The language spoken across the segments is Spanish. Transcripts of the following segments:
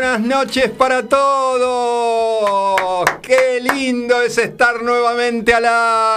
buenas noches para todos. Qué lindo es estar nuevamente al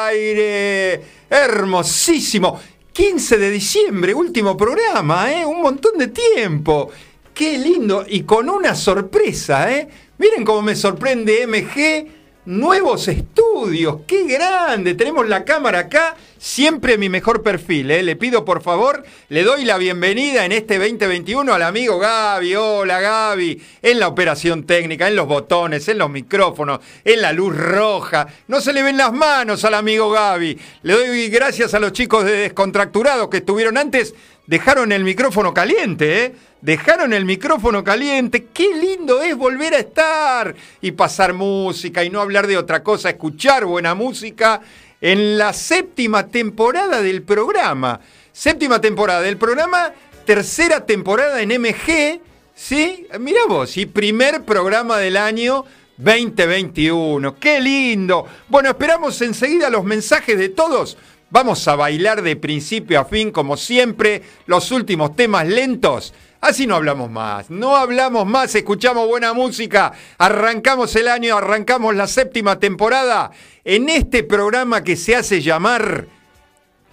aire. Hermosísimo. 15 de diciembre, último programa, ¿eh? Un montón de tiempo. Qué lindo. Y con una sorpresa, ¿eh? Miren cómo me sorprende MG nuevos estudios. ¡Qué grande! Tenemos la cámara acá, siempre mi mejor perfil. ¿eh? Le pido por favor, le doy la bienvenida en este 2021 al amigo Gaby. Hola Gaby. En la operación técnica, en los botones, en los micrófonos, en la luz roja. No se le ven las manos al amigo Gaby. Le doy gracias a los chicos de Descontracturados que estuvieron antes. Dejaron el micrófono caliente, ¿eh? dejaron el micrófono caliente. Qué lindo es volver a estar y pasar música y no hablar de otra cosa, escuchar buena música en la séptima temporada del programa. Séptima temporada del programa, tercera temporada en MG, ¿sí? Mira vos, y primer programa del año 2021. ¡Qué lindo! Bueno, esperamos enseguida los mensajes de todos. Vamos a bailar de principio a fin, como siempre, los últimos temas lentos. Así no hablamos más, no hablamos más, escuchamos buena música, arrancamos el año, arrancamos la séptima temporada en este programa que se hace llamar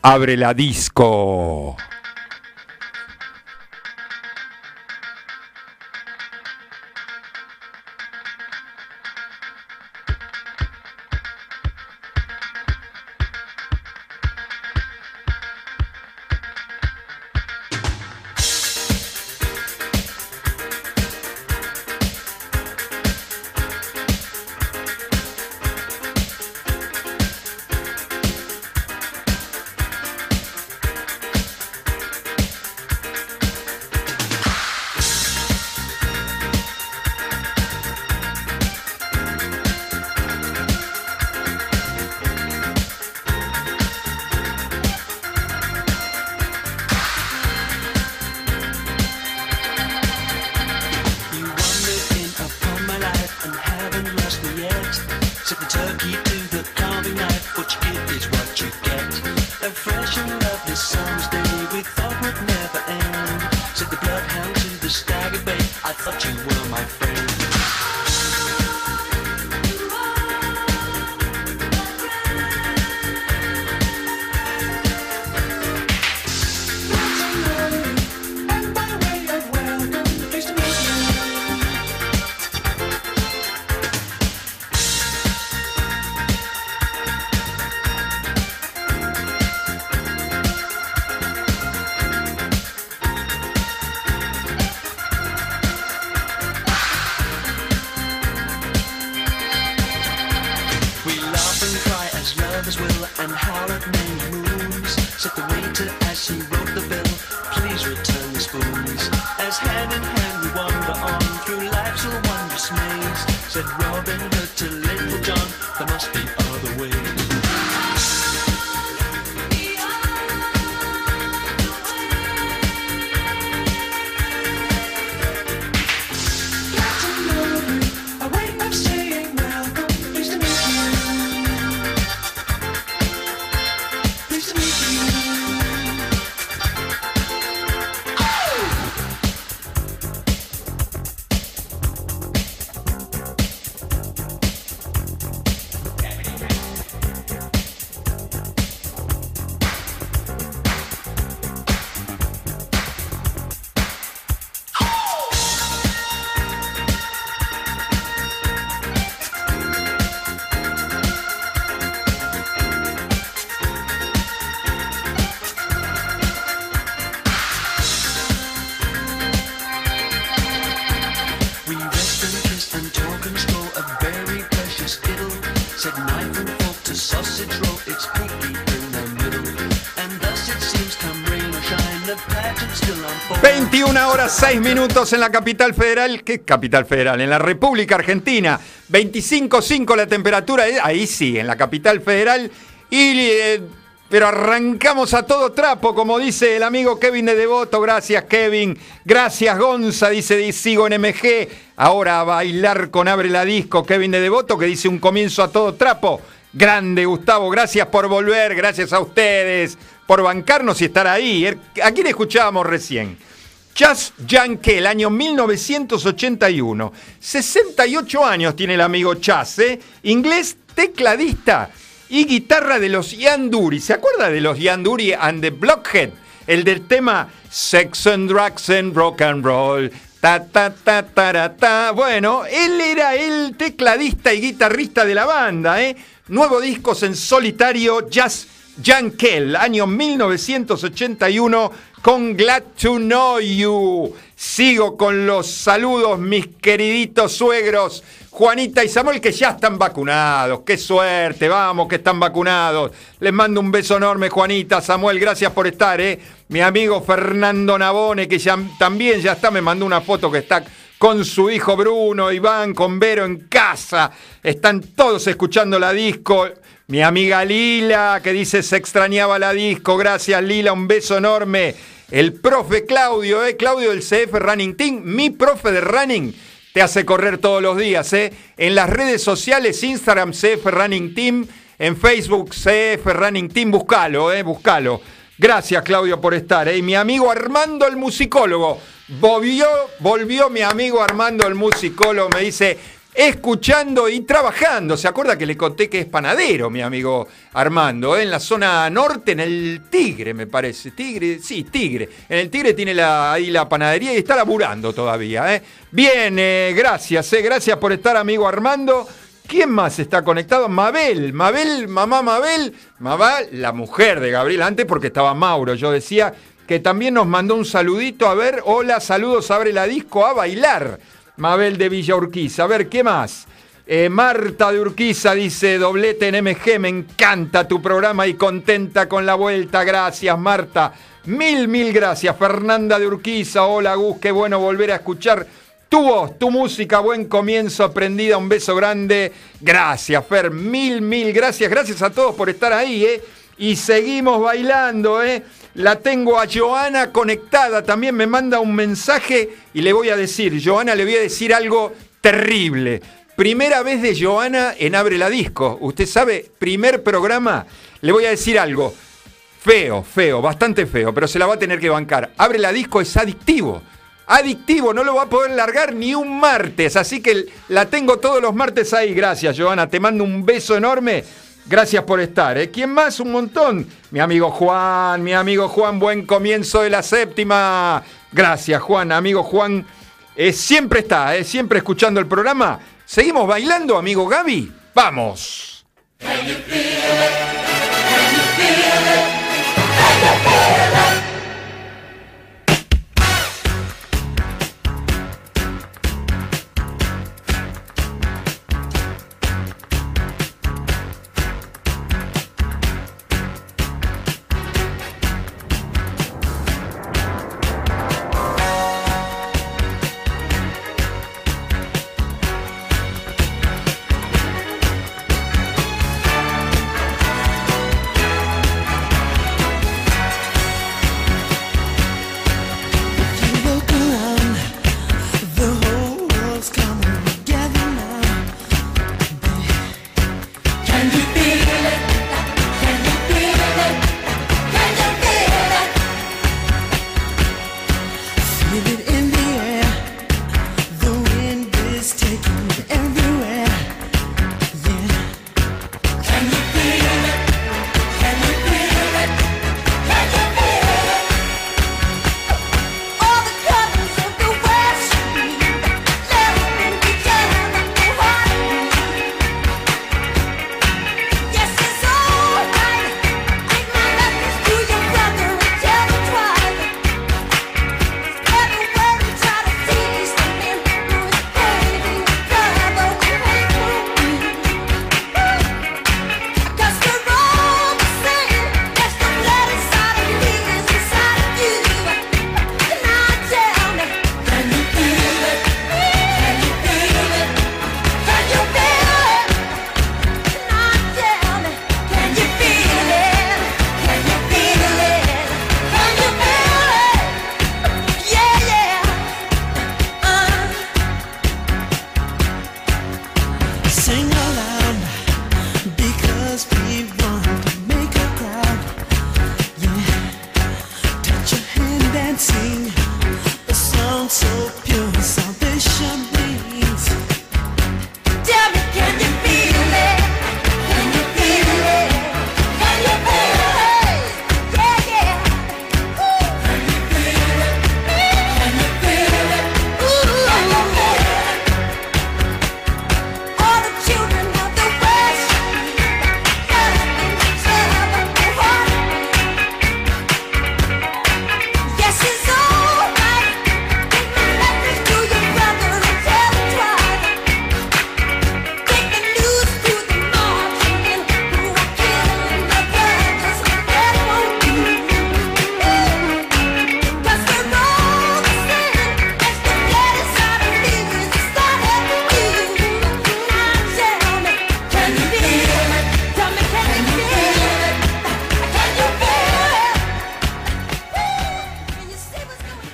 Abre la Disco. 21 horas 6 minutos en la capital federal. ¿Qué capital federal? En la República Argentina. 25.5 la temperatura. Eh, ahí sí, en la capital federal. Y, eh, pero arrancamos a todo trapo, como dice el amigo Kevin de Devoto. Gracias, Kevin. Gracias, Gonza. Dice, sigo en MG. Ahora a bailar con Abre la Disco, Kevin de Devoto, que dice un comienzo a todo trapo. Grande, Gustavo. Gracias por volver. Gracias a ustedes por bancarnos y estar ahí. ¿A quién escuchábamos recién? Jazz Janke, el año 1981. 68 años tiene el amigo Chas, ¿eh? Inglés, tecladista y guitarra de los Yanduri. ¿Se acuerda de los Yanduri and the Blockhead? El del tema Sex and Drugs and Rock and Roll. Ta, ta, ta, ta, ta. Bueno, él era el tecladista y guitarrista de la banda, ¿eh? Nuevo discos en solitario, Jazz Jankel, año 1981, con Glad to Know You. Sigo con los saludos, mis queriditos suegros, Juanita y Samuel, que ya están vacunados. Qué suerte, vamos, que están vacunados. Les mando un beso enorme, Juanita, Samuel, gracias por estar, ¿eh? Mi amigo Fernando Nabone, que ya, también ya está, me mandó una foto que está con su hijo Bruno, Iván, con Vero en casa. Están todos escuchando la disco. Mi amiga Lila, que dice se extrañaba la disco. Gracias, Lila, un beso enorme. El profe Claudio, ¿eh? Claudio del CF Running Team, mi profe de running, te hace correr todos los días. ¿eh? En las redes sociales, Instagram CF Running Team, en Facebook CF Running Team, buscalo, ¿eh? buscalo. Gracias, Claudio, por estar. ¿eh? Y mi amigo Armando, el musicólogo. Volvió, volvió mi amigo Armando, el musicólogo, me dice, escuchando y trabajando. ¿Se acuerda que le conté que es panadero, mi amigo Armando? En la zona norte, en el Tigre, me parece. Tigre, sí, Tigre. En el Tigre tiene ahí la panadería y está laburando todavía. ¿eh? Bien, eh, gracias, eh, gracias por estar, amigo Armando. ¿Quién más está conectado? Mabel, Mabel, mamá Mabel, Mabel, la mujer de Gabriel antes porque estaba Mauro. Yo decía que también nos mandó un saludito. A ver, hola, saludos, abre la disco a bailar. Mabel de Villa Urquiza. A ver, ¿qué más? Eh, Marta de Urquiza dice, doblete en MG, me encanta tu programa y contenta con la vuelta. Gracias, Marta. Mil, mil gracias. Fernanda de Urquiza, hola Gus, qué bueno volver a escuchar tu voz, tu música, buen comienzo, aprendida, un beso grande. Gracias, Fer, mil, mil gracias. Gracias a todos por estar ahí, ¿eh? Y seguimos bailando, ¿eh? La tengo a Joana conectada, también me manda un mensaje y le voy a decir, Joana, le voy a decir algo terrible. Primera vez de Joana en Abre la Disco. Usted sabe, primer programa, le voy a decir algo. Feo, feo, bastante feo, pero se la va a tener que bancar. Abre la Disco es adictivo adictivo, no lo va a poder largar ni un martes. Así que la tengo todos los martes ahí. Gracias, Joana. Te mando un beso enorme. Gracias por estar. ¿eh? ¿Quién más? Un montón. Mi amigo Juan, mi amigo Juan, buen comienzo de la séptima. Gracias, Juan. Amigo Juan, eh, siempre está, ¿eh? siempre escuchando el programa. ¿Seguimos bailando, amigo Gaby? Vamos.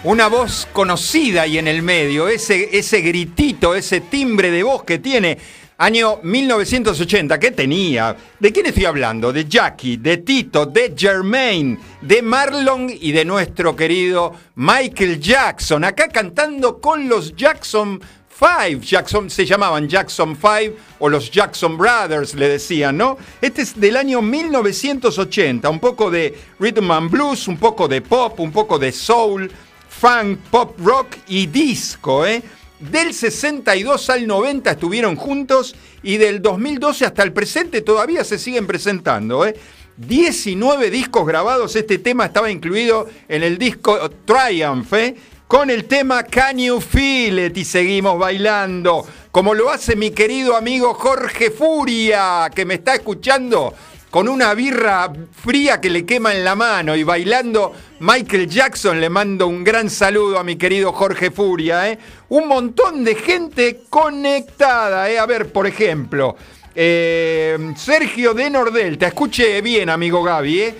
Una voz conocida y en el medio, ese, ese gritito, ese timbre de voz que tiene. Año 1980, ¿qué tenía? ¿De quién estoy hablando? De Jackie, de Tito, de Jermaine, de Marlon y de nuestro querido Michael Jackson. Acá cantando con los Jackson Five, Jackson, se llamaban Jackson Five o los Jackson Brothers, le decían, ¿no? Este es del año 1980, un poco de rhythm and blues, un poco de pop, un poco de soul, funk, pop rock y disco, ¿eh? Del 62 al 90 estuvieron juntos y del 2012 hasta el presente todavía se siguen presentando, ¿eh? 19 discos grabados, este tema estaba incluido en el disco Triumph, ¿eh? con el tema Can You Feel It y seguimos bailando, como lo hace mi querido amigo Jorge Furia, que me está escuchando con una birra fría que le quema en la mano y bailando Michael Jackson. Le mando un gran saludo a mi querido Jorge Furia. ¿eh? Un montón de gente conectada. ¿eh? A ver, por ejemplo, eh, Sergio de Nordel, te escuche bien, amigo Gaby.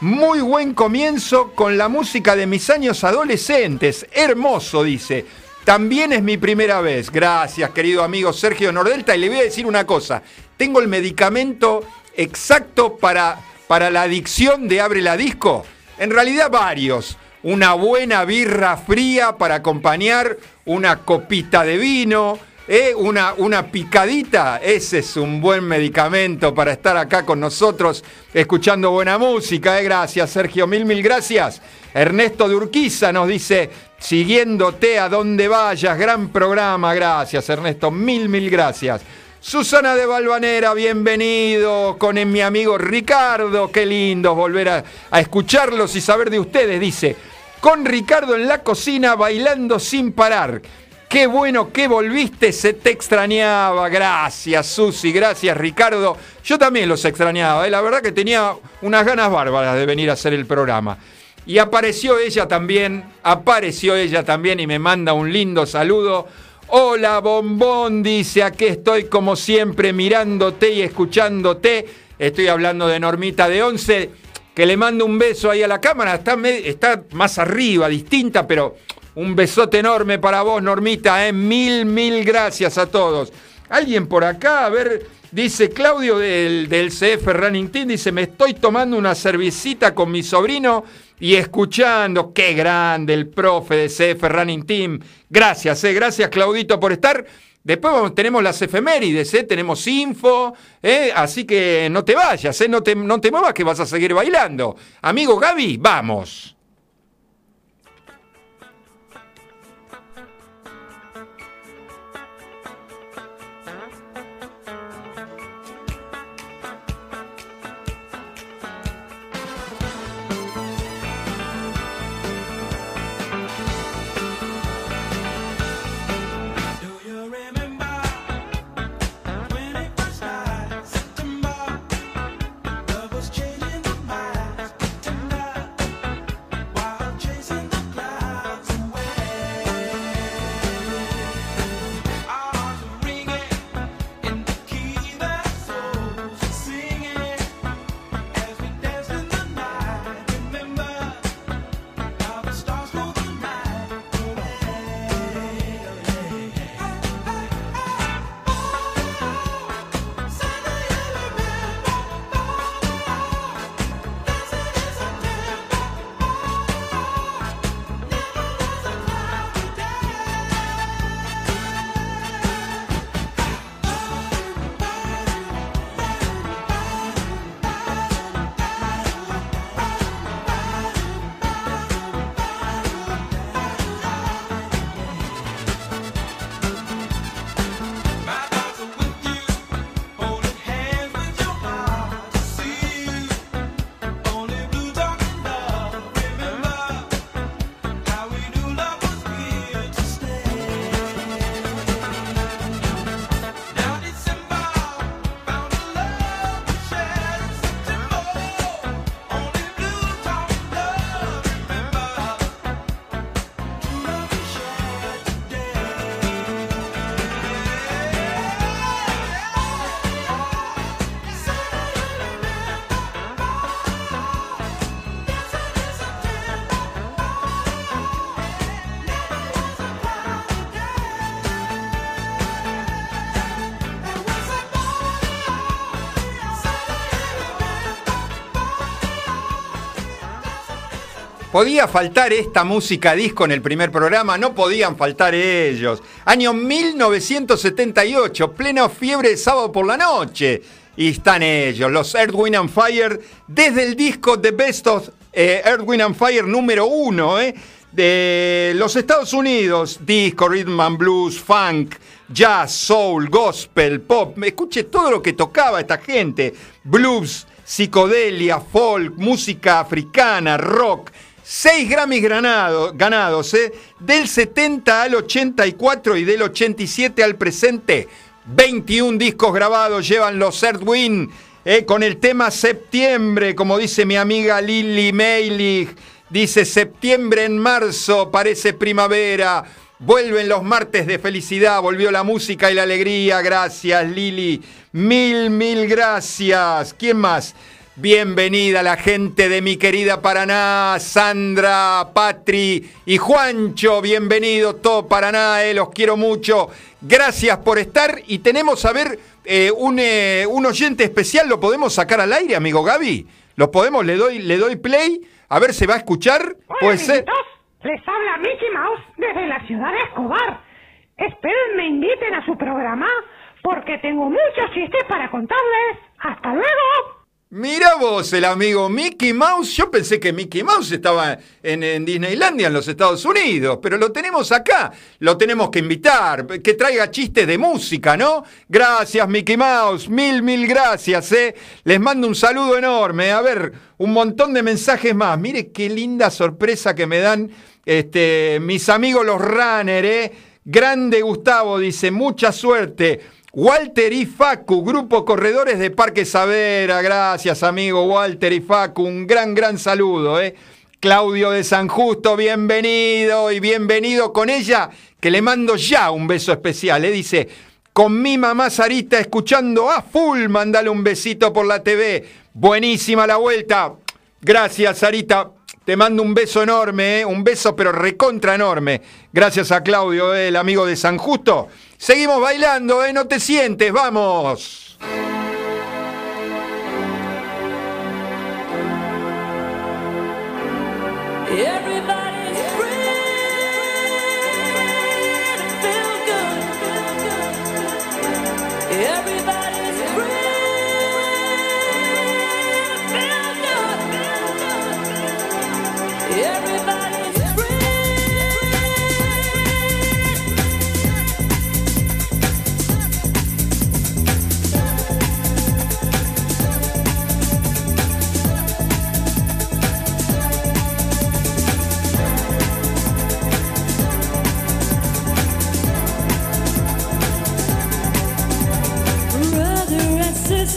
Muy buen comienzo con la música de mis años adolescentes. Hermoso, dice. También es mi primera vez. Gracias, querido amigo Sergio Nordelta. Y le voy a decir una cosa. Tengo el medicamento exacto para, para la adicción de Abre la Disco. En realidad varios. Una buena birra fría para acompañar una copita de vino ¿Eh? Una, una picadita, ese es un buen medicamento para estar acá con nosotros escuchando buena música. ¿eh? Gracias, Sergio, mil, mil gracias. Ernesto de Urquiza nos dice, siguiéndote a donde vayas, gran programa. Gracias, Ernesto, mil, mil gracias. Susana de Balvanera, bienvenido con mi amigo Ricardo. Qué lindo volver a, escucharlos y saber de ustedes. Dice, con Ricardo en la cocina bailando sin parar. Qué bueno que volviste, se te extrañaba. Gracias, Susi, gracias, Ricardo. Yo también los extrañaba, ¿eh? la verdad que tenía unas ganas bárbaras de venir a hacer el programa. Y apareció ella también, apareció ella también y me manda un lindo saludo. Hola, bombón, dice, aquí estoy como siempre mirándote y escuchándote. Estoy hablando de Normita de Once, que le mando un beso ahí a la cámara. Está, está más arriba, distinta, pero un besote enorme para vos, Normita. ¿eh? Mil, mil gracias a todos. Alguien por acá, a ver, dice Claudio del, del CF Running Team, dice, me estoy tomando una cervecita con mi sobrino y escuchando. Qué grande el profe de CF Running Team. Gracias, eh, gracias Claudito por estar. Después tenemos las efemérides, ¿eh? tenemos info, ¿eh? así que no te vayas, ¿eh? no, te, no te muevas que vas a seguir bailando. Amigo Gaby, vamos. Podía faltar esta música disco en el primer programa, no podían faltar ellos. Año 1978, plena fiebre de sábado por la noche. Y están ellos, los Earth, and Fire, desde el disco The Best of eh, and Fire número uno, eh, de los Estados Unidos. Disco, rhythm and blues, funk, jazz, soul, gospel, pop. Escuche todo lo que tocaba esta gente. Blues, psicodelia, folk, música africana, rock Seis Grammys ganados, ¿eh? del 70 al 84 y del 87 al presente. 21 discos grabados llevan los Earthwind ¿eh? con el tema Septiembre, como dice mi amiga Lily Meilig. Dice septiembre en marzo, parece primavera. Vuelven los martes de felicidad, volvió la música y la alegría. Gracias, Lili. Mil, mil gracias. ¿Quién más? Bienvenida la gente de mi querida Paraná, Sandra, Patri y Juancho. Bienvenido todo Paraná, eh, los quiero mucho. Gracias por estar y tenemos a ver eh, un, eh, un, oyente especial. ¿Lo podemos sacar al aire, amigo Gaby? ¿Lo podemos? Le doy, le doy play. A ver, ¿se va a escuchar? Hola, Les habla Mickey Mouse desde la ciudad de Escobar. Esperen me inviten a su programa porque tengo muchos chistes para contarles. ¡Hasta luego! Mira vos, el amigo Mickey Mouse. Yo pensé que Mickey Mouse estaba en, Disneylandia, en los Estados Unidos, pero lo tenemos acá. Lo tenemos que invitar, que traiga chistes de música, ¿no? Gracias, Mickey Mouse. Mil, mil gracias, ¿eh? Les mando un saludo enorme. A ver, un montón de mensajes más. Mire qué linda sorpresa que me dan este, mis amigos los runners, ¿eh? Grande Gustavo dice, mucha suerte. Walter y Facu, Grupo Corredores de Parque Savera. Gracias, amigo Walter y Facu. Un gran, gran saludo, ¿eh? Claudio de San Justo, bienvenido y bienvenido con ella, que le mando ya un beso especial. ¿eh? Dice, con mi mamá Sarita escuchando a full, mandale un besito por la TV. Buenísima la vuelta. Gracias, Sarita. Te mando un beso enorme, ¿eh? un beso pero recontra enorme. Gracias a Claudio, ¿eh? el amigo de San Justo. Seguimos bailando, ¿eh? No te sientes, vamos.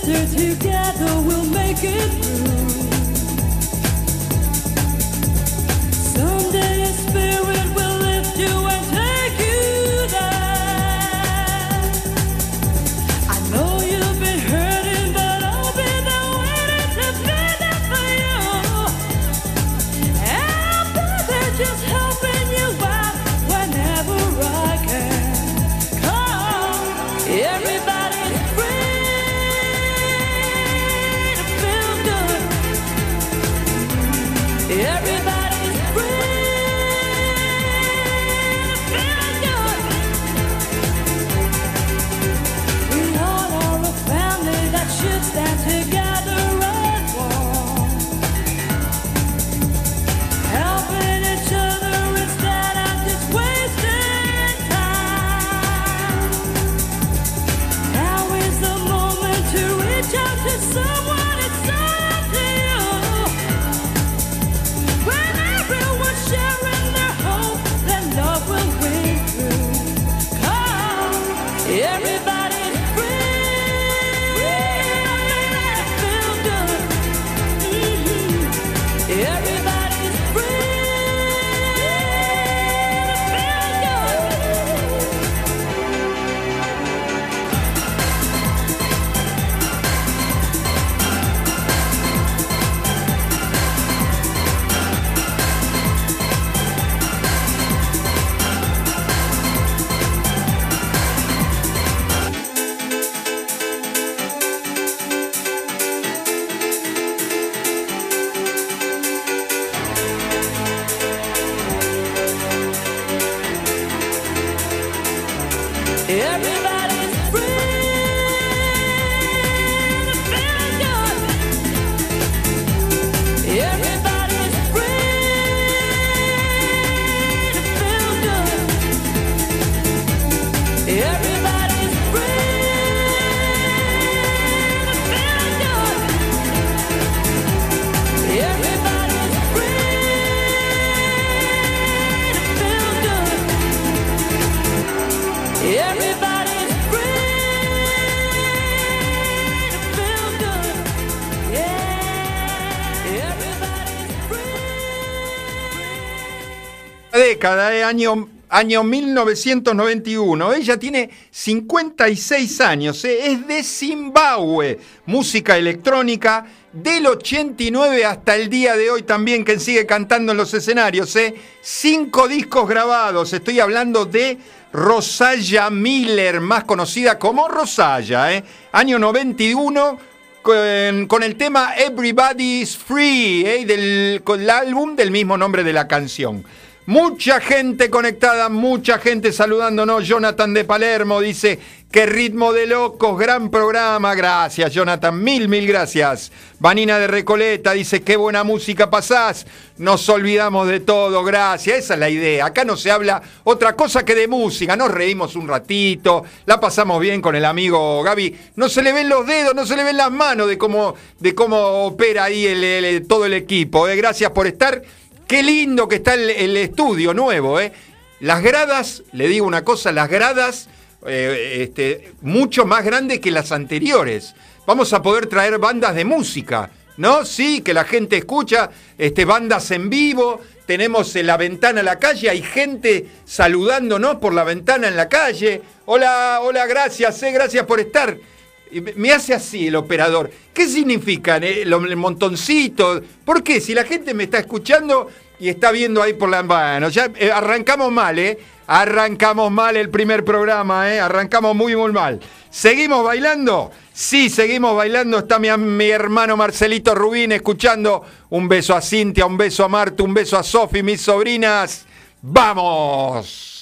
Together we'll make it año, año 1991. Ella tiene 56 años, ¿eh? es de Zimbabue, música electrónica del 89 hasta el día de hoy también, que sigue cantando en los escenarios. ¿eh? Cinco discos grabados, estoy hablando de Rosaya Miller, más conocida como Rosaya, ¿eh? año 91 con, el tema Everybody's Free, ¿eh? del, con el álbum del mismo nombre de la canción. Mucha gente conectada, mucha gente saludándonos. Jonathan de Palermo dice, qué ritmo de locos, gran programa. Gracias, Jonathan, mil, mil gracias. Vanina de Recoleta dice, qué buena música pasás. Nos olvidamos de todo, gracias. Esa es la idea. Acá no se habla otra cosa que de música. Nos reímos un ratito, la pasamos bien con el amigo Gaby. No se le ven los dedos, no se le ven las manos de cómo, de cómo opera ahí todo el equipo. ¿eh? Gracias por estar. Qué lindo que está el, estudio nuevo, ¿eh? Las gradas, le digo una cosa, las gradas eh, este, mucho más grandes que las anteriores. Vamos a poder traer bandas de música, ¿no? Sí, que la gente escucha, este, bandas en vivo, tenemos en la ventana a la calle, hay gente saludándonos por la ventana en la calle. Hola, hola, gracias, eh, gracias por estar. Me hace así el operador. ¿Qué significan eh, el montoncito? ¿Por qué? Si la gente me está escuchando y está viendo ahí por la mano. Eh, arrancamos mal, ¿eh? Arrancamos mal el primer programa, ¿eh? Arrancamos muy, muy mal. ¿Seguimos bailando? Sí, seguimos bailando. Está mi, mi hermano Marcelito Rubín escuchando. Un beso a Cintia, un beso a Marta, un beso a Sofi, mis sobrinas. ¡Vamos!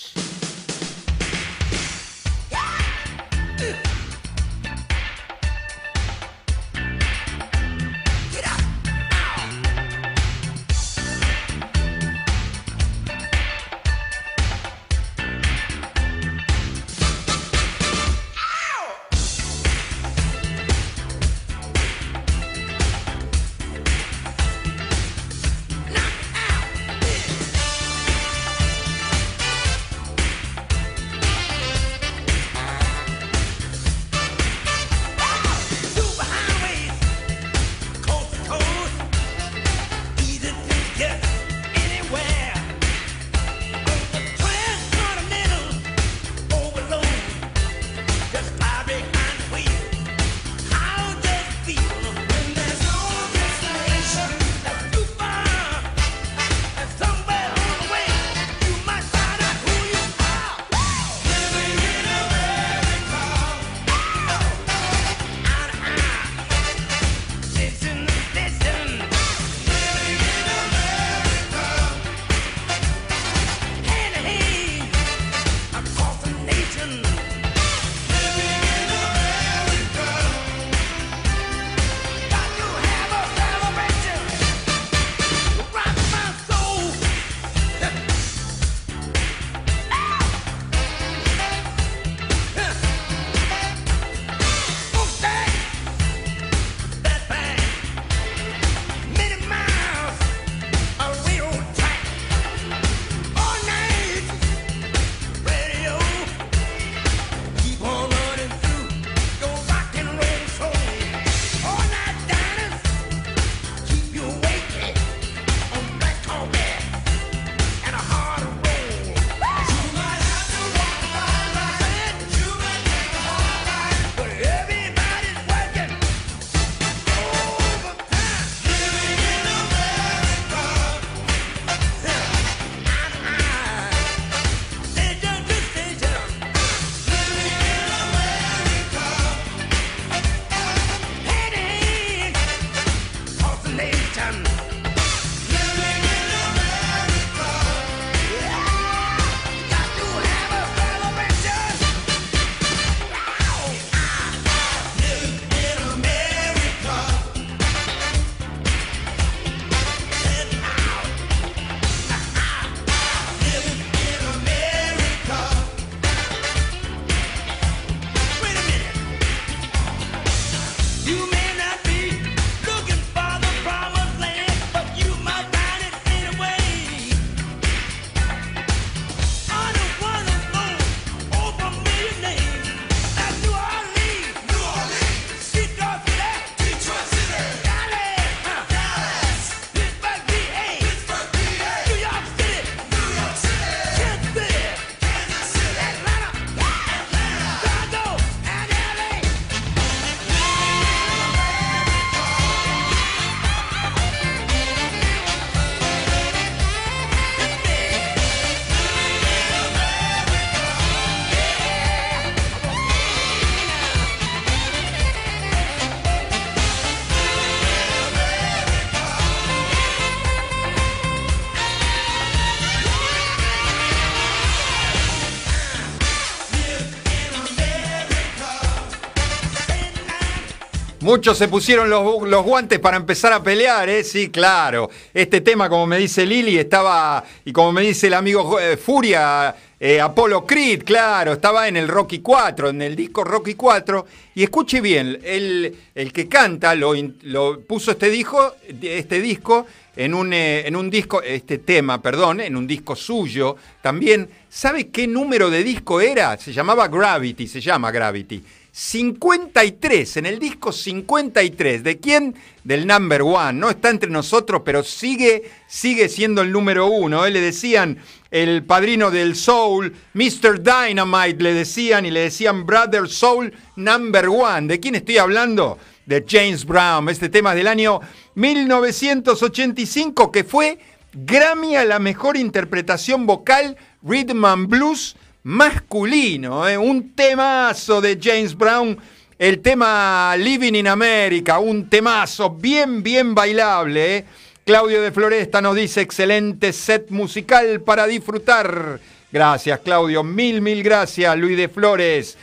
Muchos se pusieron los, guantes para empezar a pelear, ¿eh? Sí, claro. Este tema, como me dice Lili, estaba, y como me dice el amigo eh, Furia, eh, Apolo Creed, claro, estaba en el Rocky 4, en el disco Rocky 4. Y escuche bien, el, el que canta lo, lo puso este disco, este disco en un, eh, en un disco, este tema, perdón, en un disco suyo. También, ¿sabe qué número de disco era? Se llamaba Gravity, se llama Gravity. 53, en el disco 53. ¿De quién? Del number one. No está entre nosotros, pero sigue, sigue siendo el número uno. ¿eh? Le decían el padrino del soul, Mr. Dynamite, le decían y le decían Brother Soul number one. ¿De quién estoy hablando? De James Brown. Este tema es del año 1985 que fue Grammy a la mejor interpretación vocal Rhythm and Blues masculino, ¿eh? un temazo de James Brown, el tema Living in America, un temazo bien, bien bailable. ¿eh? Claudio de Floresta nos dice, excelente set musical para disfrutar. Gracias, Claudio, mil, mil gracias, Luis de Flores.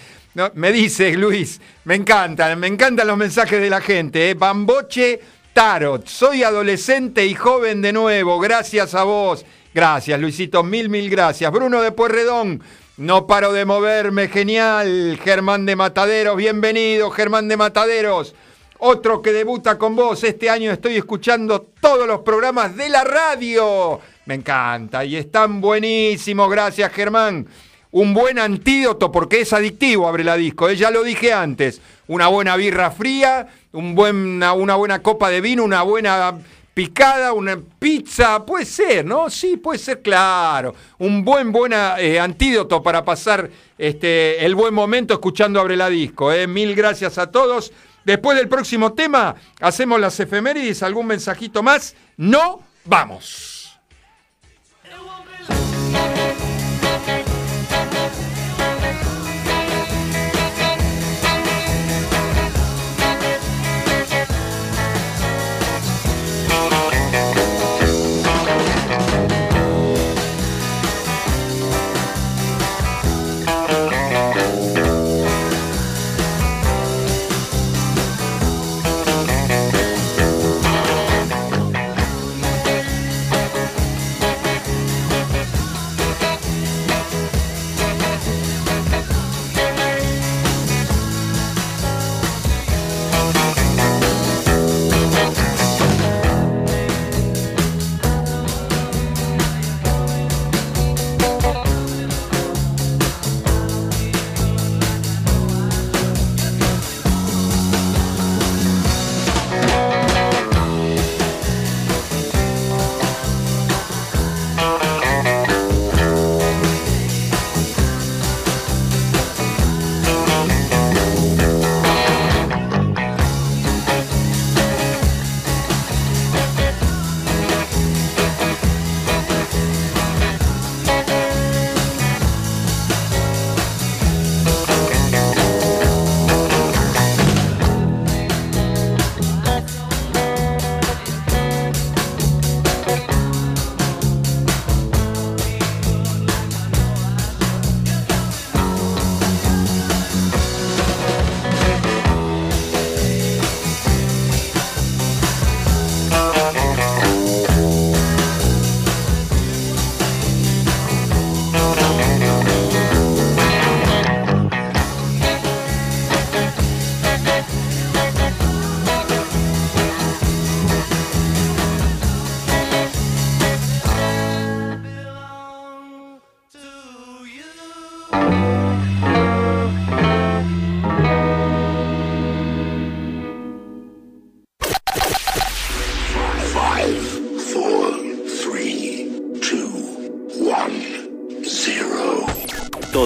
me dice Luis, me encantan, me encantan los mensajes de la gente. ¿eh? Bamboche Tarot, soy adolescente y joven de nuevo, gracias a vos. Gracias, Luisito, mil, mil gracias. Bruno de Puerredón, no paro de moverme, genial. Germán de Mataderos, bienvenido, Germán de Mataderos. Otro que debuta con vos. Este año estoy escuchando todos los programas de la radio. Me encanta y están buenísimos. Gracias, Germán. Un buen antídoto porque es adictivo, abre la disco. ¿eh? Ya lo dije antes. Una buena birra fría, una buena copa de vino, una buena picada, una pizza, puede ser, ¿no? Sí, puede ser, claro. Un buen, buena eh, antídoto para pasar este, el buen momento escuchando Abre la Disco. ¿eh? Mil gracias a todos. Después del próximo tema, hacemos las efemérides, algún mensajito más. No, vamos.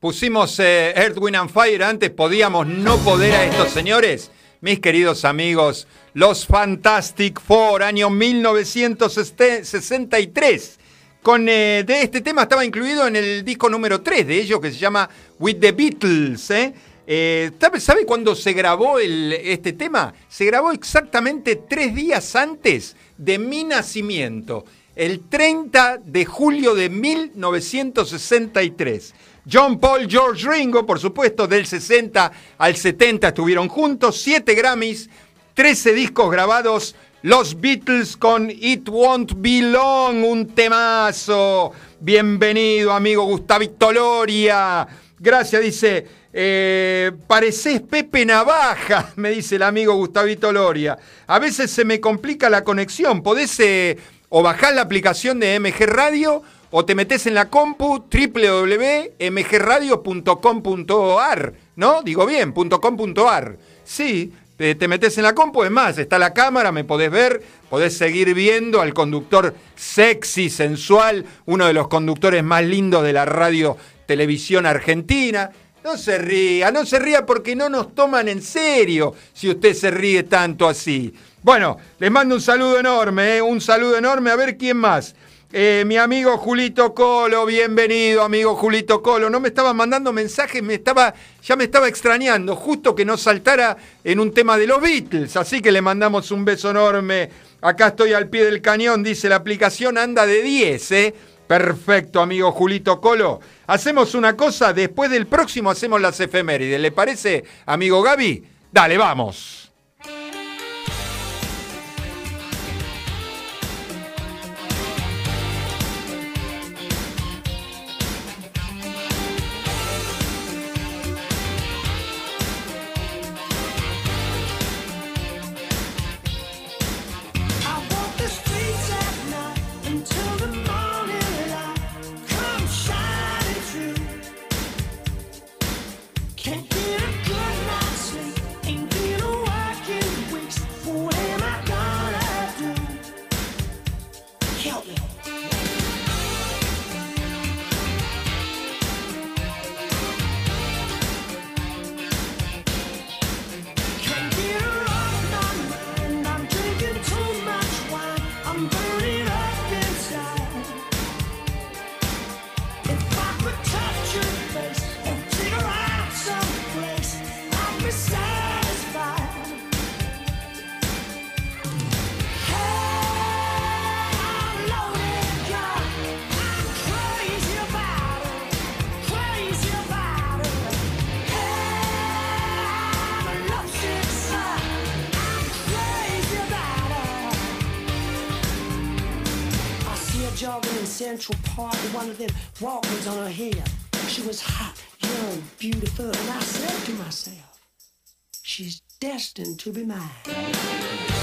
Pusimos eh, Earth, and Fire antes, podíamos no poder a estos señores. mis queridos amigos, los Fantastic Four, año 1963. Con, eh, de este tema estaba incluido en el disco número 3 de ellos, que se llama With the Beatles. ¿eh? Eh, ¿Sabe cuándo se grabó este tema? Se grabó exactamente tres días antes de mi nacimiento, el 30 de julio de 1963. John Paul, George Ringo, por supuesto, del 60 al 70 estuvieron juntos, 7 Grammys, 13 discos grabados, los Beatles con It Won't Be Long, un temazo. Bienvenido, amigo Gustavito Loria. Gracias, dice. Eh, pareces Pepe Navaja, me dice el amigo Gustavito Loria. A veces se me complica la conexión. Podés eh, o bajar la aplicación de MG Radio o te metes en la compu www.mgradio.com.ar, ¿no? Digo bien, .com.ar. Sí, te, te metes en la compu, es más, está la cámara, me podés ver, podés seguir viendo al conductor sexy, sensual, uno de los conductores más lindos de la radio televisión argentina. No se ría, no se ría porque no nos toman en serio si usted se ríe tanto así. Bueno, les mando un saludo enorme, ¿eh? un saludo enorme. A ver quién más. Eh, mi amigo Julito Colo, bienvenido, amigo Julito Colo. No me estaba mandando mensajes, me estaba, ya me estaba extrañando, justo que no saltara en un tema de los Beatles. Así que le mandamos un beso enorme. Acá estoy al pie del cañón, dice la aplicación anda de 10, ¿eh? Perfecto, amigo Julito Colo. Hacemos una cosa, después del próximo hacemos las efemérides. ¿Le parece, amigo Gaby? Dale, vamos. Central Park one of them Walkmans on her head. She was hot, young, beautiful, and I said to myself, she's destined to be mine.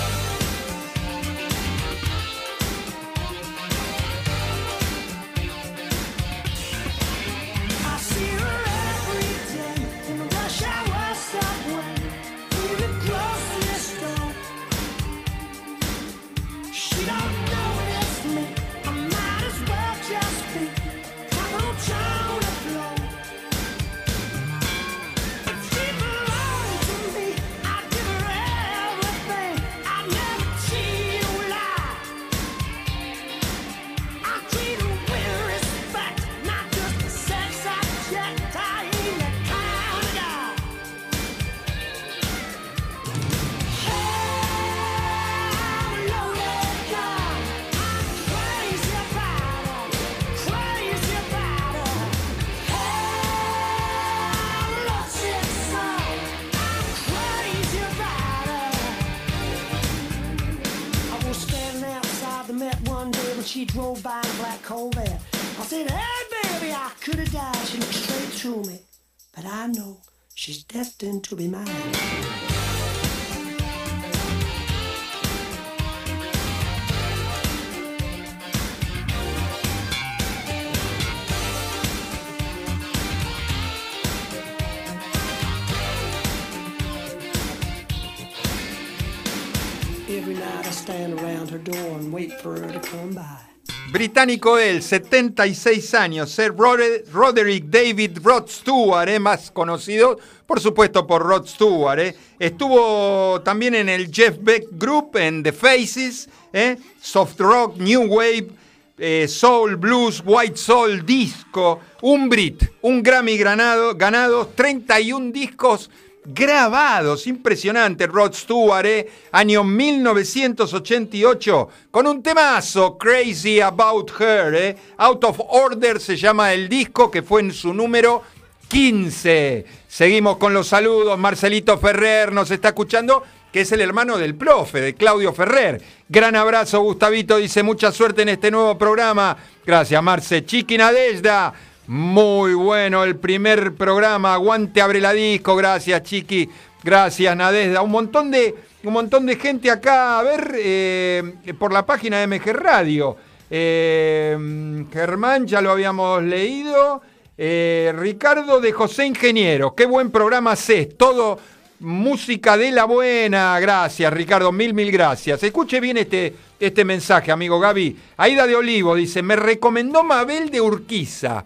Británico él, 76 años, Sir Roderick David Rod Stewart, eh, más conocido por supuesto por Rod Stewart. Eh. Estuvo también en el Jeff Beck Group, en The Faces, eh. Soft Rock, New Wave, Soul, Blues, White Soul, Disco, un Brit, un Grammy ganado, ganado 31 discos grabados. Impresionante, Rod Stewart, ¿eh? año 1988, con un temazo, Crazy About Her. ¿eh? Out of Order se llama el disco, que fue en su número 15. Seguimos con los saludos. Marcelito Ferrer nos está escuchando, que es el hermano del profe, de Claudio Ferrer. Gran abrazo, Gustavito. Dice mucha suerte en este nuevo programa. Gracias, Marce. Chiqui Nadezda. Muy bueno el primer programa. Aguante, abre la disco. Gracias, Chiqui. Gracias, Nadezda. Un montón de, un montón de gente acá a ver eh, por la página de MG Radio. Eh, Germán, ya lo habíamos leído. Eh, Ricardo de José Ingeniero. Qué buen programa haces. Todo música de la buena. Gracias, Ricardo. Mil, mil gracias. Escuche bien este, este mensaje, amigo Gaby. Aida de Olivo dice: Me recomendó Mabel de Urquiza.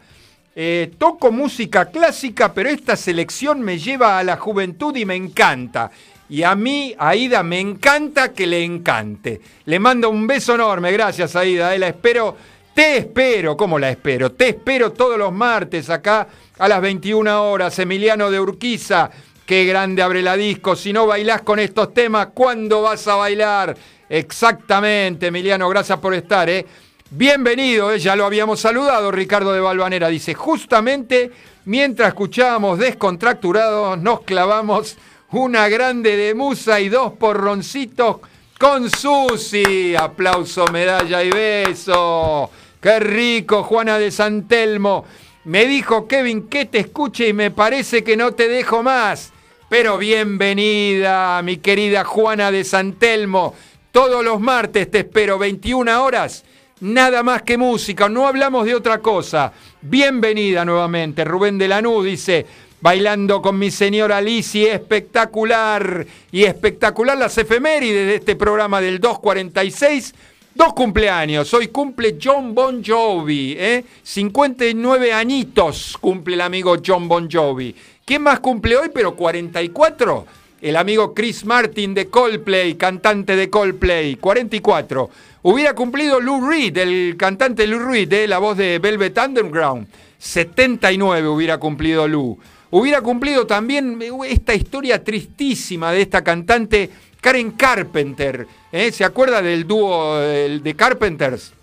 Eh, toco música clásica, pero esta selección me lleva a la juventud y me encanta. Y a mí, Aida, me encanta que le encante. Le mando un beso enorme, gracias Aida, eh, la espero, te espero, ¿cómo la espero? Te espero todos los martes acá a las 21 horas, Emiliano de Urquiza. Qué grande abre la disco. Si no bailás con estos temas, ¿cuándo vas a bailar? Exactamente, Emiliano, gracias por estar, ¿eh? Bienvenido, eh, ya lo habíamos saludado, Ricardo de Balvanera. Dice, justamente mientras escuchábamos descontracturados, nos clavamos una grande de musa y dos porroncitos con Susi. Aplauso, medalla y beso. Qué rico, Juana de Santelmo. Me dijo Kevin que te escuche y me parece que no te dejo más. Pero bienvenida, mi querida Juana de Santelmo. Todos los martes te espero, 21 horas nada más que música, no hablamos de otra cosa. Bienvenida nuevamente, Rubén de Lanús dice, bailando con mi señora Alicia, espectacular y espectacular las efemérides de este programa del 246. Dos cumpleaños, hoy cumple John Bon Jovi, ¿eh? 59 añitos cumple el amigo John Bon Jovi. ¿Quién más cumple hoy? Pero 44. El amigo Chris Martin de Coldplay, cantante de Coldplay, 44. Hubiera cumplido Lou Reed, el cantante Lou Reed, de la voz de Velvet Underground. 79 hubiera cumplido Lou. Hubiera cumplido también esta historia tristísima de esta cantante Karen Carpenter. ¿eh? ¿Se acuerda del dúo de Carpenters?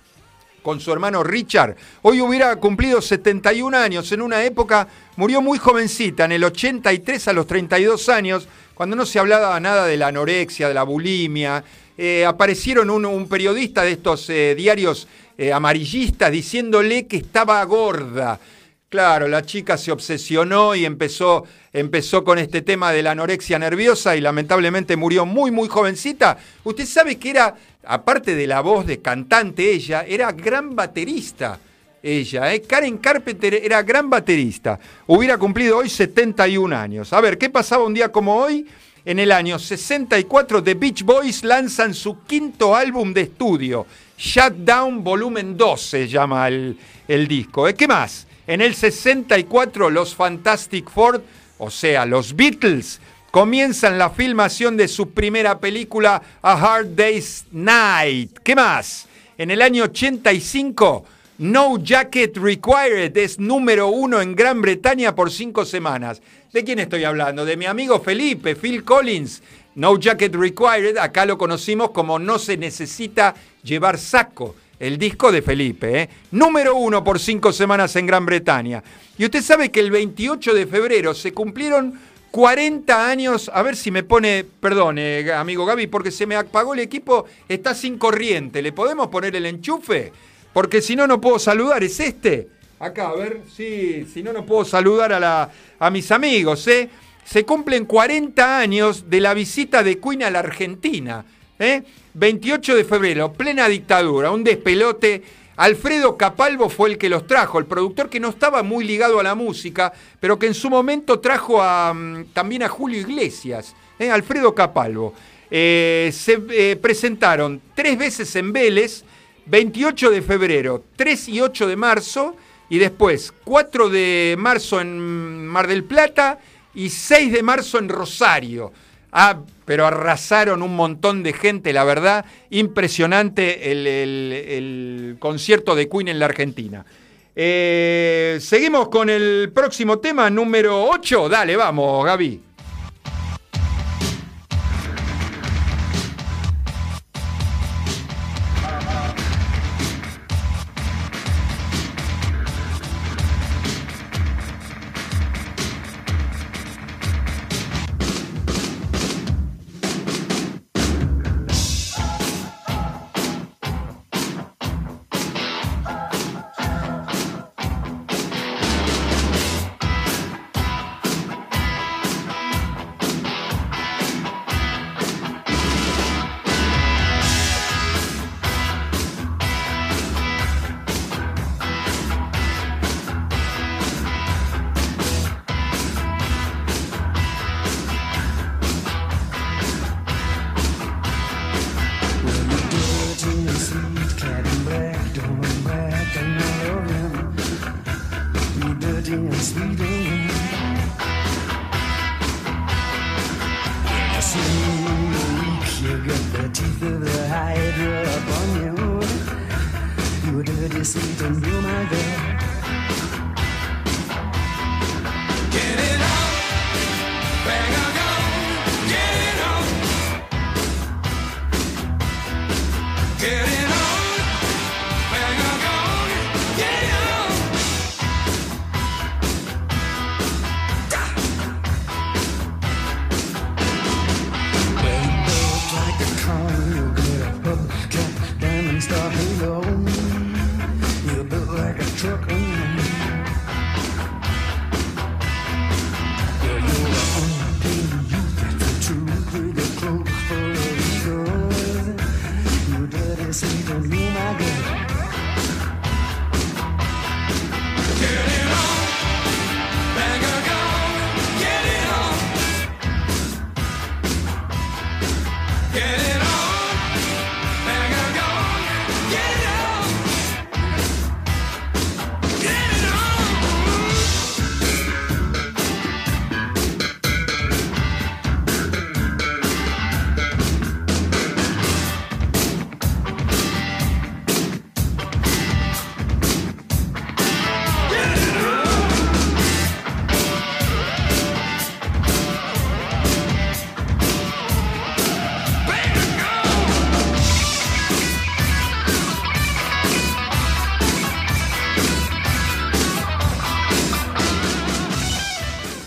con su hermano Richard. Hoy hubiera cumplido 71 años, en una época murió muy jovencita, en el 83 a los 32 años, cuando no se hablaba nada de la anorexia, de la bulimia, eh, aparecieron un, periodista de estos eh, diarios eh, amarillistas diciéndole que estaba gorda. Claro, la chica se obsesionó y empezó, empezó con este tema de la anorexia nerviosa y lamentablemente murió muy, muy jovencita. Usted sabe que era, aparte de la voz de cantante ella, era gran baterista ella. Karen Carpenter era gran baterista. Hubiera cumplido hoy 71 años. A ver, ¿qué pasaba un día como hoy? En el año 64, The Beach Boys lanzan su quinto álbum de estudio, Shutdown Volumen 2 se llama el, disco. ¿eh? ¿Qué más? En el 64, los Fantastic Four, o sea, los Beatles, comienzan la filmación de su primera película, A Hard Day's Night. ¿Qué más? En el año 85, No Jacket Required es número uno en Gran Bretaña por cinco semanas. ¿De quién estoy hablando? De mi amigo Felipe, Phil Collins. No Jacket Required, acá lo conocimos como No se necesita llevar saco. El disco de Felipe, ¿eh? número uno por cinco semanas en Gran Bretaña. Y usted sabe que el 28 de febrero se cumplieron 40 años, a ver si me pone, perdón, amigo Gaby, porque se me apagó el equipo, está sin corriente. ¿Le podemos poner el enchufe? Porque si no, no puedo saludar. ¿Es este? Acá, a ver, sí, si no, no puedo saludar a, la, a mis amigos, ¿eh? Se cumplen 40 años de la visita de Queen a la Argentina, ¿eh? 28 de febrero, plena dictadura, un despelote. Alfredo Capalvo fue el que los trajo, el productor que no estaba muy ligado a la música, pero que en su momento trajo a, mm, también a Julio Iglesias, ¿eh? Alfredo Capalvo. Eh, se presentaron tres veces en Vélez, 28 de febrero, 3 y 8 de marzo, y después 4 de marzo en Mar del Plata y 6 de marzo en Rosario. Ah, pero arrasaron un montón de gente, la verdad, impresionante el, el- el concierto de Queen en la Argentina. Eh, seguimos con el próximo tema, número 8. Dale, vamos, Gaby.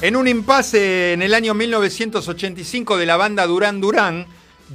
En un impasse en el año 1985 de la banda Duran Duran,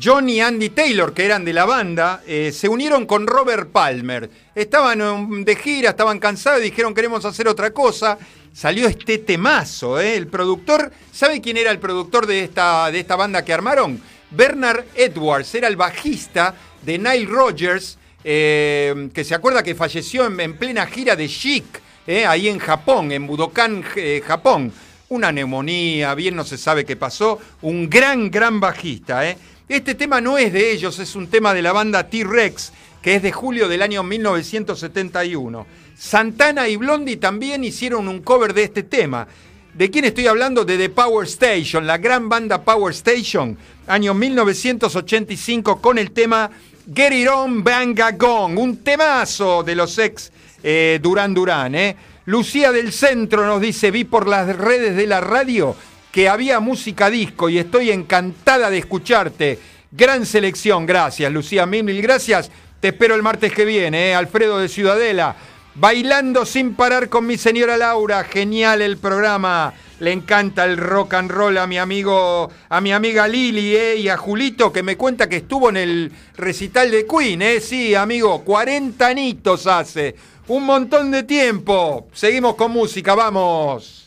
John y Andy Taylor, que eran de la banda, eh, se unieron con Robert Palmer. Estaban um, de gira, estaban cansados dijeron queremos hacer otra cosa. Salió este temazo, ¿eh? El productor, ¿sabe quién era el productor de esta, de esta banda que armaron? Bernard Edwards, era el bajista de Nile Rodgers, eh, que se acuerda que falleció en, en plena gira de Chic, eh, ahí en Japón, en Budokan, Japón. Una neumonía, bien no se sabe qué pasó. Un gran, gran bajista. ¿eh? Este tema no es de ellos, es un tema de la banda T-Rex, que es de julio del año 1971. Santana y Blondie también hicieron un cover de este tema. ¿De quién estoy hablando? De The Power Station, la gran banda Power Station, año 1985, con el tema Get It On Banga Gong, un temazo de los ex eh, Duran Duran. ¿eh? Lucía del Centro nos dice, vi por las redes de la radio que había música disco y estoy encantada de escucharte. Gran selección, gracias Lucía mil, mil gracias. Te espero el martes que viene, ¿eh? Alfredo de Ciudadela. Bailando sin parar con mi señora Laura, genial el programa. Le encanta el rock and roll a mi amigo, a mi amiga Lili, ¿eh? y a Julito que me cuenta que estuvo en el recital de Queen, ¿eh? Sí, amigo, 40 anitos hace. Un montón de tiempo. Seguimos con música, vamos.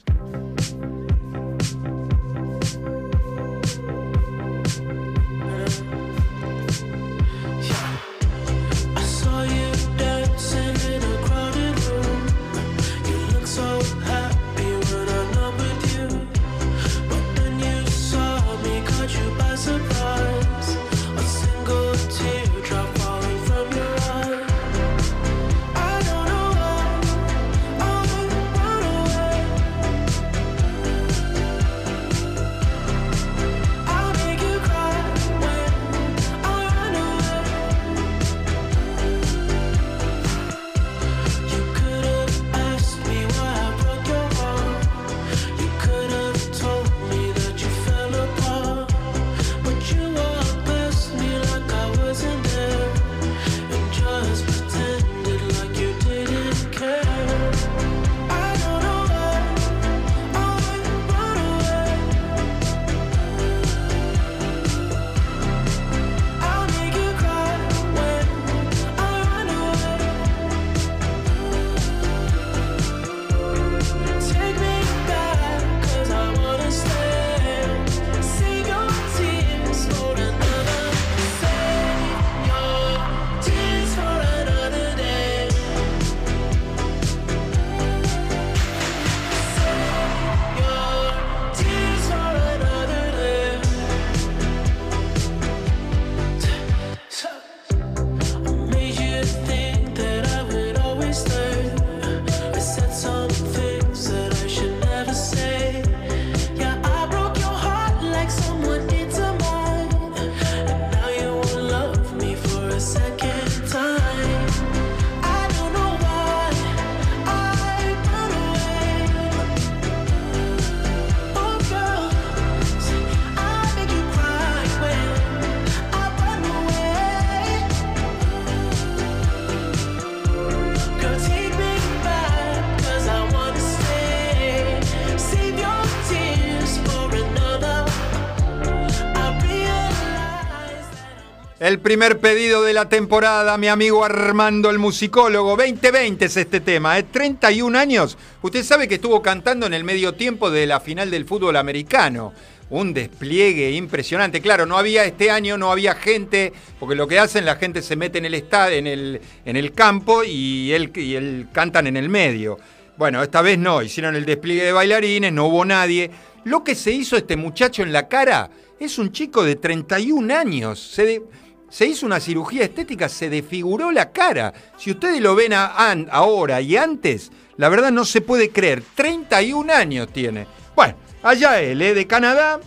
El primer pedido de la temporada, mi amigo Armando el musicólogo. 2020 es este tema, ¿eh? 31 años. Usted sabe que estuvo cantando en el medio tiempo de la final del fútbol americano. Un despliegue impresionante. Claro, no había este año, no había gente, porque lo que hacen, la gente se mete en el estadio, en el, en el campo y él, y él cantan en el medio. Bueno, esta vez no, hicieron el despliegue de bailarines, no hubo nadie. Lo que se hizo este muchacho en la cara es un chico de 31 años. Se, se hizo una cirugía estética, se desfiguró la cara. Si ustedes lo ven a- an- ahora y antes, la verdad no se puede creer. 31 años tiene. Bueno, allá él, ¿eh? de Canadá.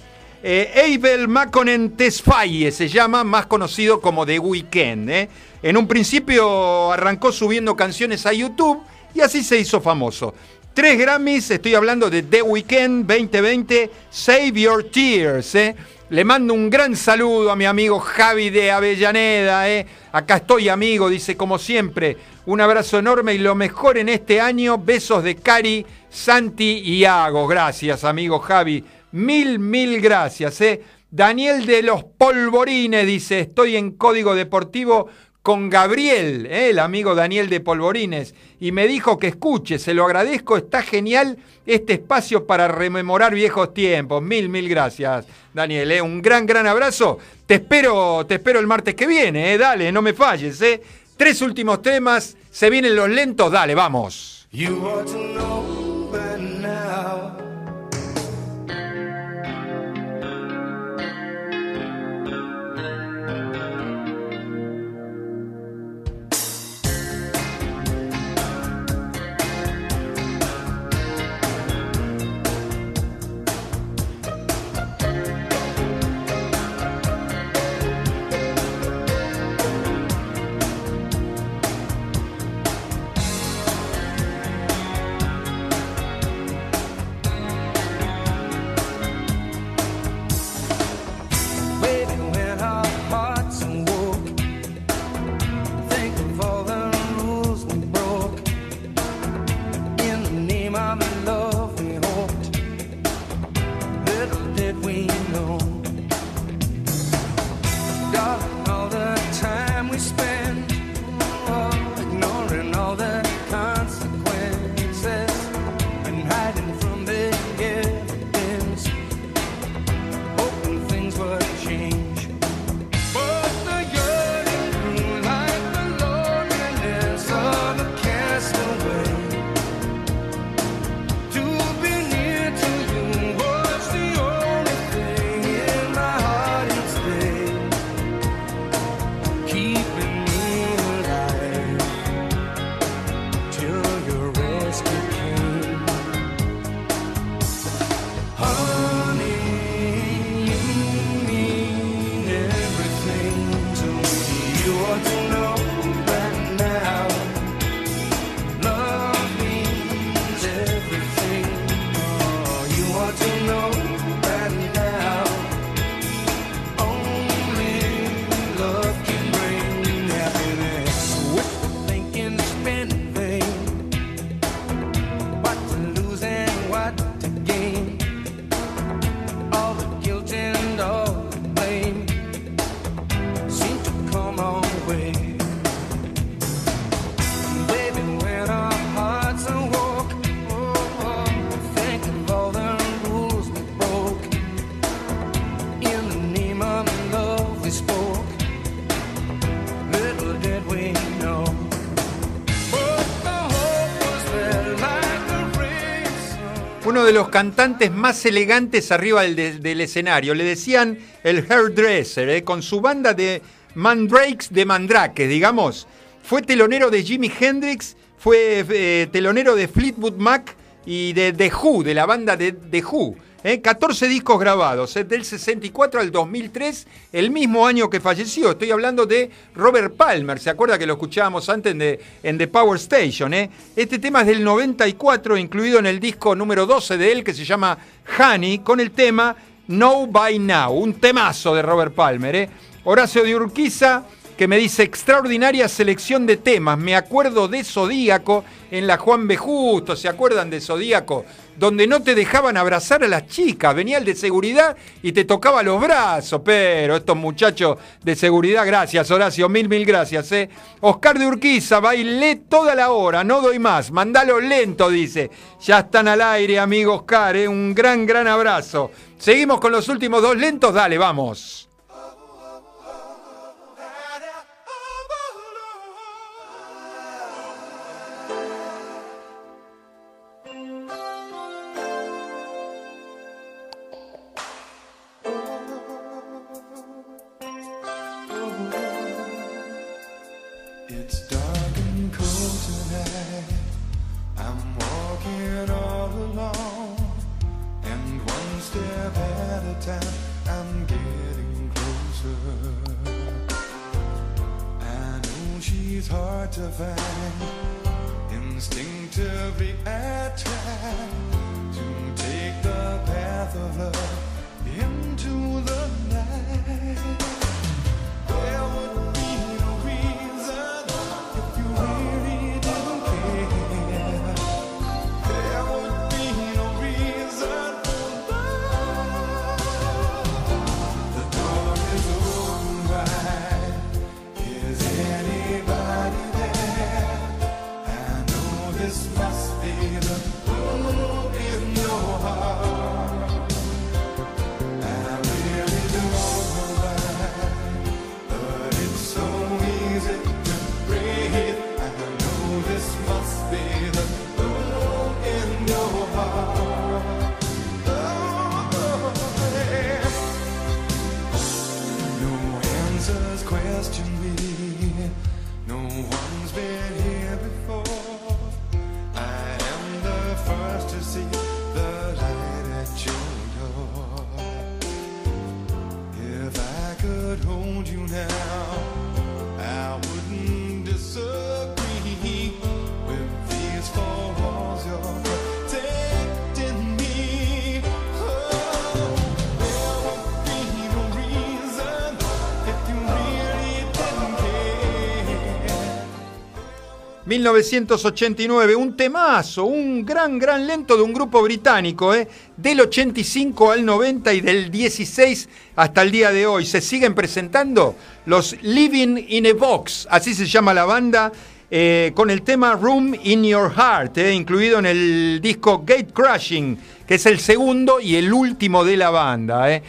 Eh, Abel Makonnen Tesfaye se llama, más conocido como The Weeknd. ¿eh? En un principio arrancó subiendo canciones a YouTube y así se hizo famoso. Tres Grammys, estoy hablando de The Weeknd 2020, Save Your Tears. ¿eh? Le mando un gran saludo a mi amigo Javi de Avellaneda. ¿eh? Acá estoy, amigo, dice como siempre. Un abrazo enorme y lo mejor en este año. Besos de Cari, Santi y Agos. Gracias, amigo Javi. Mil, mil gracias. ¿eh? Daniel de los Polvorines dice, estoy en Código Deportivo con Gabriel, ¿eh? el amigo Daniel de Polvorines, y me dijo que escuche, se lo agradezco, está genial este espacio para rememorar viejos tiempos. Mil, mil gracias, Daniel. ¿eh? Un gran, gran abrazo. Te espero, te espero el martes que viene, ¿eh? dale, no me falles. Tres últimos temas, se vienen los lentos, dale, vamos. De los cantantes más elegantes arriba del, de- del escenario. Le decían el hairdresser, ¿eh? con su banda de mandrakes de mandrake, digamos. Fue telonero de Jimi Hendrix, fue eh, telonero de Fleetwood Mac y de The Who, de la banda de The Who. ¿Eh? 14 discos grabados, ¿eh? del 64 al 2003, el mismo año que falleció. Estoy hablando de Robert Palmer, ¿se acuerda que lo escuchábamos antes en The, en The Power Station? ¿eh? Este tema es del 94, incluido en el disco número 12 de él, que se llama Honey, con el tema No By Now, un temazo de Robert Palmer. ¿eh? Horacio de Urquiza que me dice extraordinaria selección de temas. Me acuerdo de Zodíaco en la Juan B. Justo, ¿se acuerdan de Zodíaco? Donde no te dejaban abrazar a las chicas, venía el de seguridad y te tocaba los brazos, pero estos muchachos de seguridad, gracias Horacio, mil, mil gracias. ¿eh? Oscar de Urquiza, bailé toda la hora, no doy más, mandalo lento, dice. Ya están al aire, amigo Oscar, ¿eh? un gran, gran abrazo. Seguimos con los últimos dos lentos, dale, vamos. 1989, un temazo, un gran, gran lento de un grupo británico, ¿eh? del 85 al 90 y del 16 hasta el día de hoy. Se siguen presentando los Living in a Box, así se llama la banda, eh, con el tema Room in Your Heart, ¿eh? incluido en el disco Gate Crashing, que es el segundo y el último de la banda.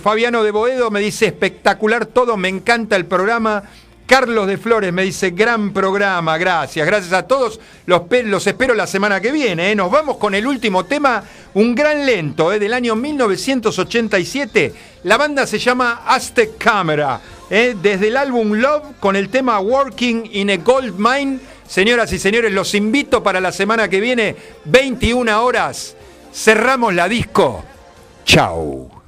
Fabiano de Boedo me dice espectacular todo, me encanta el programa. Carlos de Flores me dice, gran programa, gracias, gracias a todos, los, los espero la semana que viene. ¿eh? Nos vamos con el último tema, un gran lento ¿eh? del año 1987. La banda se llama Aztec Camera, ¿eh? desde el álbum Love con el tema Working in a Gold Mine. Señoras y señores, los invito para la semana que viene, 21 horas. Cerramos la disco. Chau.